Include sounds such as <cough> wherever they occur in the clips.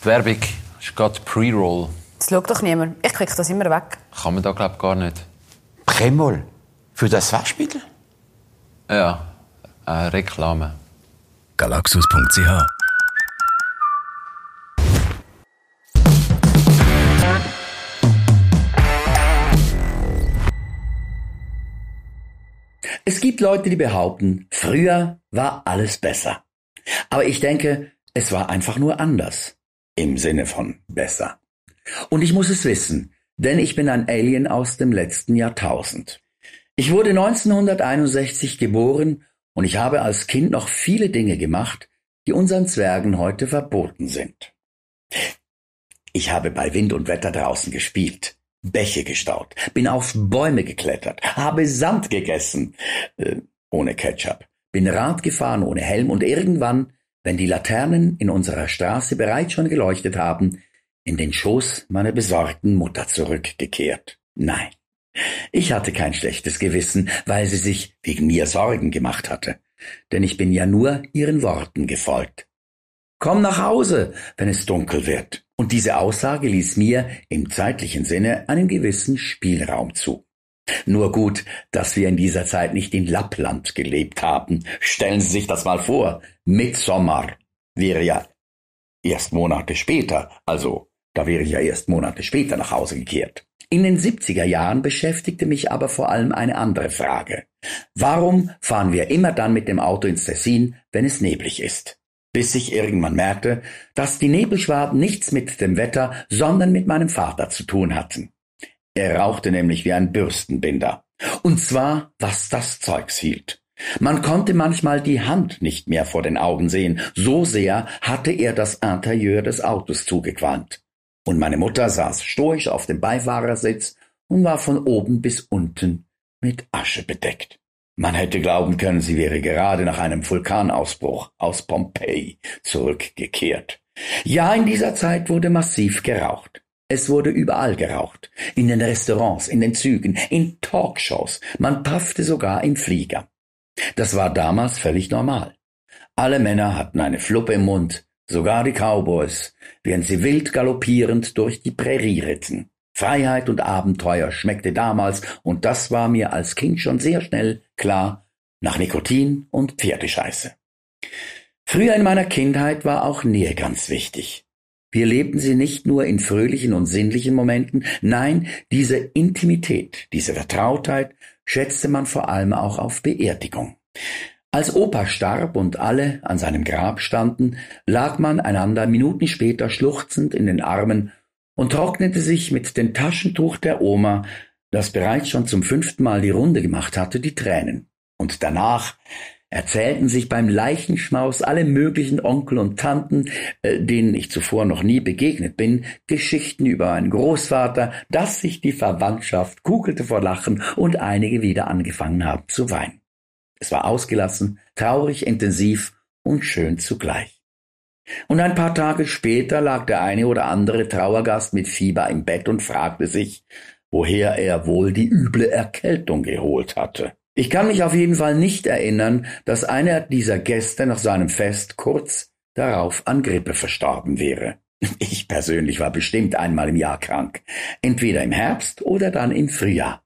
Die Werbung ist gerade Pre-Roll. Das schaut doch niemand. Ich klicke das immer weg. Kann man da, glaube ich, gar nicht. Premol? Für das Waschmittel? Ja, äh, Reklame. Galaxus.ch Es gibt Leute, die behaupten, früher war alles besser. Aber ich denke, es war einfach nur anders. Im Sinne von besser. Und ich muss es wissen, denn ich bin ein Alien aus dem letzten Jahrtausend. Ich wurde 1961 geboren und ich habe als Kind noch viele Dinge gemacht, die unseren Zwergen heute verboten sind. Ich habe bei Wind und Wetter draußen gespielt. Bäche gestaut, bin auf Bäume geklettert, habe Sand gegessen, äh, ohne Ketchup, bin Rad gefahren ohne Helm und irgendwann, wenn die Laternen in unserer Straße bereits schon geleuchtet haben, in den Schoß meiner besorgten Mutter zurückgekehrt. Nein, ich hatte kein schlechtes Gewissen, weil sie sich wegen mir Sorgen gemacht hatte, denn ich bin ja nur ihren Worten gefolgt. Komm nach Hause, wenn es dunkel wird. Und diese Aussage ließ mir im zeitlichen Sinne einen gewissen Spielraum zu. Nur gut, dass wir in dieser Zeit nicht in Lappland gelebt haben. Stellen Sie sich das mal vor. Mitsommer wäre ja erst Monate später, also da wäre ich ja erst Monate später nach Hause gekehrt. In den 70er Jahren beschäftigte mich aber vor allem eine andere Frage. Warum fahren wir immer dann mit dem Auto ins Tessin, wenn es neblig ist? bis ich irgendwann merkte, dass die Nebelschwaden nichts mit dem Wetter, sondern mit meinem Vater zu tun hatten. Er rauchte nämlich wie ein Bürstenbinder. Und zwar, was das Zeugs hielt. Man konnte manchmal die Hand nicht mehr vor den Augen sehen, so sehr hatte er das Interieur des Autos zugequalmt. Und meine Mutter saß stoisch auf dem Beifahrersitz und war von oben bis unten mit Asche bedeckt. Man hätte glauben können, sie wäre gerade nach einem Vulkanausbruch aus Pompeji zurückgekehrt. Ja, in dieser Zeit wurde massiv geraucht. Es wurde überall geraucht. In den Restaurants, in den Zügen, in Talkshows. Man paffte sogar im Flieger. Das war damals völlig normal. Alle Männer hatten eine Fluppe im Mund, sogar die Cowboys, während sie wild galoppierend durch die Prärie ritten. Freiheit und Abenteuer schmeckte damals, und das war mir als Kind schon sehr schnell klar, nach Nikotin und Pferdescheiße. Früher in meiner Kindheit war auch Nähe ganz wichtig. Wir lebten sie nicht nur in fröhlichen und sinnlichen Momenten, nein, diese Intimität, diese Vertrautheit schätzte man vor allem auch auf Beerdigung. Als Opa starb und alle an seinem Grab standen, lag man einander Minuten später schluchzend in den Armen und trocknete sich mit dem Taschentuch der Oma, das bereits schon zum fünften Mal die Runde gemacht hatte, die Tränen. Und danach erzählten sich beim Leichenschmaus alle möglichen Onkel und Tanten, äh, denen ich zuvor noch nie begegnet bin, Geschichten über einen Großvater, dass sich die Verwandtschaft kugelte vor Lachen und einige wieder angefangen haben zu weinen. Es war ausgelassen, traurig, intensiv und schön zugleich. Und ein paar Tage später lag der eine oder andere Trauergast mit Fieber im Bett und fragte sich, woher er wohl die üble Erkältung geholt hatte. Ich kann mich auf jeden Fall nicht erinnern, dass einer dieser Gäste nach seinem Fest kurz darauf an Grippe verstorben wäre. <laughs> Ich persönlich war bestimmt einmal im Jahr krank, entweder im Herbst oder dann im Frühjahr.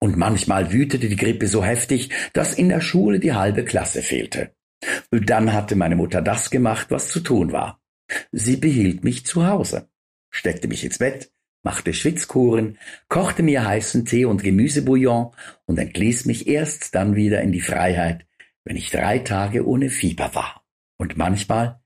Und manchmal wütete die Grippe so heftig, dass in der Schule die halbe Klasse fehlte. Dann hatte meine Mutter das gemacht, was zu tun war. Sie behielt mich zu Hause, steckte mich ins Bett, machte Schwitzkuren, kochte mir heißen Tee und Gemüsebouillon und entließ mich erst dann wieder in die Freiheit, wenn ich drei Tage ohne Fieber war. Und manchmal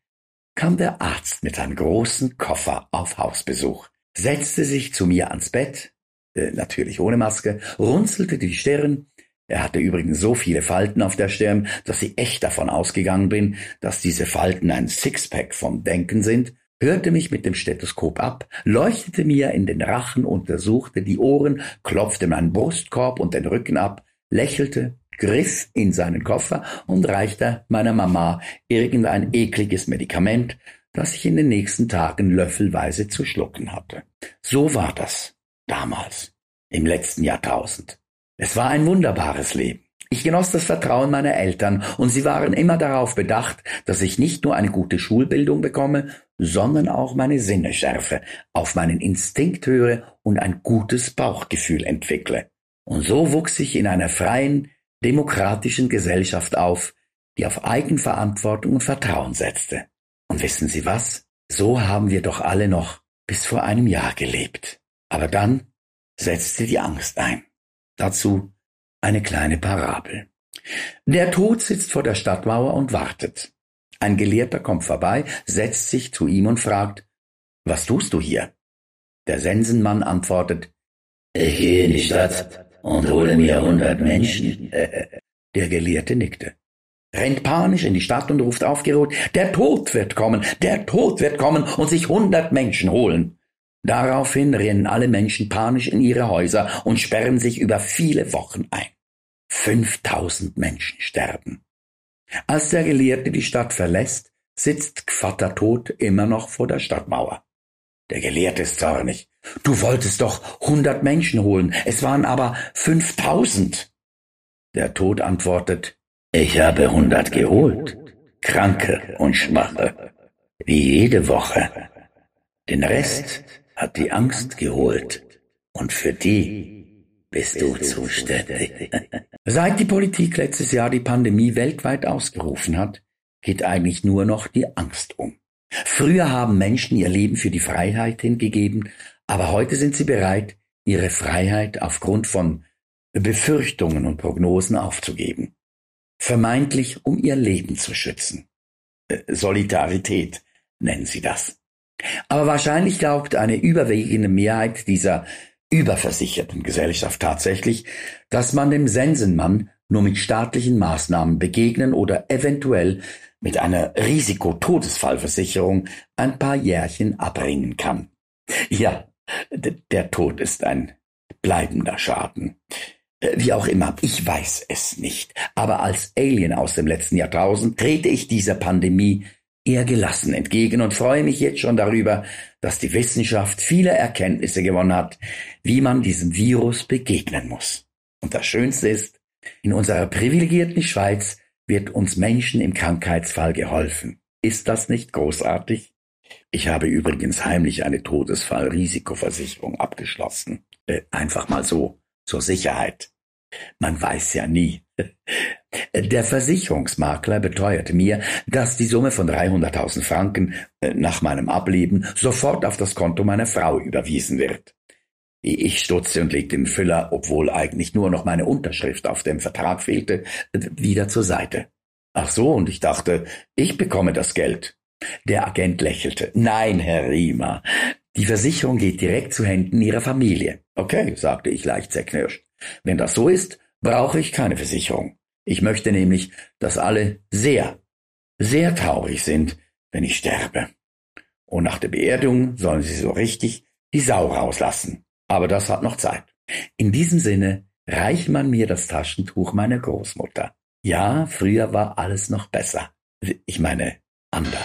kam der Arzt mit einem großen Koffer auf Hausbesuch, setzte sich zu mir ans Bett, äh, natürlich ohne Maske, runzelte die Stirn er hatte übrigens so viele Falten auf der Stirn, dass ich echt davon ausgegangen bin, dass diese Falten ein Sixpack vom Denken sind, hörte mich mit dem Stethoskop ab, leuchtete mir in den Rachen, untersuchte die Ohren, klopfte meinen Brustkorb und den Rücken ab, lächelte, griff in seinen Koffer und reichte meiner Mama irgendein ekliges Medikament, das ich in den nächsten Tagen löffelweise zu schlucken hatte. So war das damals, im letzten Jahrtausend. Es war ein wunderbares Leben. Ich genoss das Vertrauen meiner Eltern und sie waren immer darauf bedacht, dass ich nicht nur eine gute Schulbildung bekomme, sondern auch meine Sinne schärfe, auf meinen Instinkt höre und ein gutes Bauchgefühl entwickle. Und so wuchs ich in einer freien, demokratischen Gesellschaft auf, die auf Eigenverantwortung und Vertrauen setzte. Und wissen Sie was? So haben wir doch alle noch bis vor einem Jahr gelebt. Aber dann setzte die Angst ein. Dazu eine kleine Parabel. Der Tod sitzt vor der Stadtmauer und wartet. Ein Gelehrter kommt vorbei, setzt sich zu ihm und fragt, was tust du hier? Der Sensenmann antwortet, ich gehe in die Stadt und hole mir hundert Menschen. <laughs> Der Gelehrte nickte, rennt panisch in die Stadt und ruft aufgeruht, der Tod wird kommen, der Tod wird kommen und sich hundert Menschen holen. Daraufhin rennen alle Menschen panisch in ihre Häuser und sperren sich über viele Wochen ein. 5000 Menschen sterben. Als der Gelehrte die Stadt verlässt, sitzt Gvatter Tod immer noch vor der Stadtmauer. Der Gelehrte ist zornig. Du wolltest doch hundert Menschen holen, es waren aber fünftausend. Der Tod antwortet, ich habe hundert geholt, Kranke und Schwache, wie jede Woche. Den Rest hat die Angst geholt und für die bist du zuständig. <laughs> Seit die Politik letztes Jahr die Pandemie weltweit ausgerufen hat, geht eigentlich nur noch die Angst um. Früher haben Menschen ihr Leben für die Freiheit hingegeben, aber heute sind sie bereit, ihre Freiheit aufgrund von Befürchtungen und Prognosen aufzugeben. Vermeintlich, um ihr Leben zu schützen. Äh, Solidarität nennen sie das. Aber wahrscheinlich glaubt eine überwiegende Mehrheit dieser überversicherten Gesellschaft tatsächlich, dass man dem Sensenmann nur mit staatlichen Maßnahmen begegnen oder eventuell mit einer Risikotodesfallversicherung ein paar Jährchen abbringen kann. Ja, der Tod ist ein bleibender Schaden. Wie auch immer, ich weiß es nicht. Aber als Alien aus dem letzten Jahrtausend trete ich dieser Pandemie eher gelassen entgegen und freue mich jetzt schon darüber, dass die Wissenschaft viele Erkenntnisse gewonnen hat, wie man diesem Virus begegnen muss. Und das Schönste ist, in unserer privilegierten Schweiz wird uns Menschen im Krankheitsfall geholfen. Ist das nicht großartig? Ich habe übrigens heimlich eine Todesfallrisikoversicherung abgeschlossen. Äh, einfach mal so, zur Sicherheit. Man weiß ja nie. Der Versicherungsmakler beteuerte mir, dass die Summe von 300.000 Franken äh, nach meinem Ableben sofort auf das Konto meiner Frau überwiesen wird. Ich stutzte und legte den Füller, obwohl eigentlich nur noch meine Unterschrift auf dem Vertrag fehlte, wieder zur Seite. Ach so, und ich dachte, ich bekomme das Geld. Der Agent lächelte. Nein, Herr Riemer, die Versicherung geht direkt zu Händen Ihrer Familie. Okay, sagte ich leicht zerknirscht. Wenn das so ist, brauche ich keine Versicherung. Ich möchte nämlich, dass alle sehr, sehr traurig sind, wenn ich sterbe. Und nach der Beerdigung sollen sie so richtig die Sau rauslassen. Aber das hat noch Zeit. In diesem Sinne reicht man mir das Taschentuch meiner Großmutter. Ja, früher war alles noch besser. Ich meine, anders.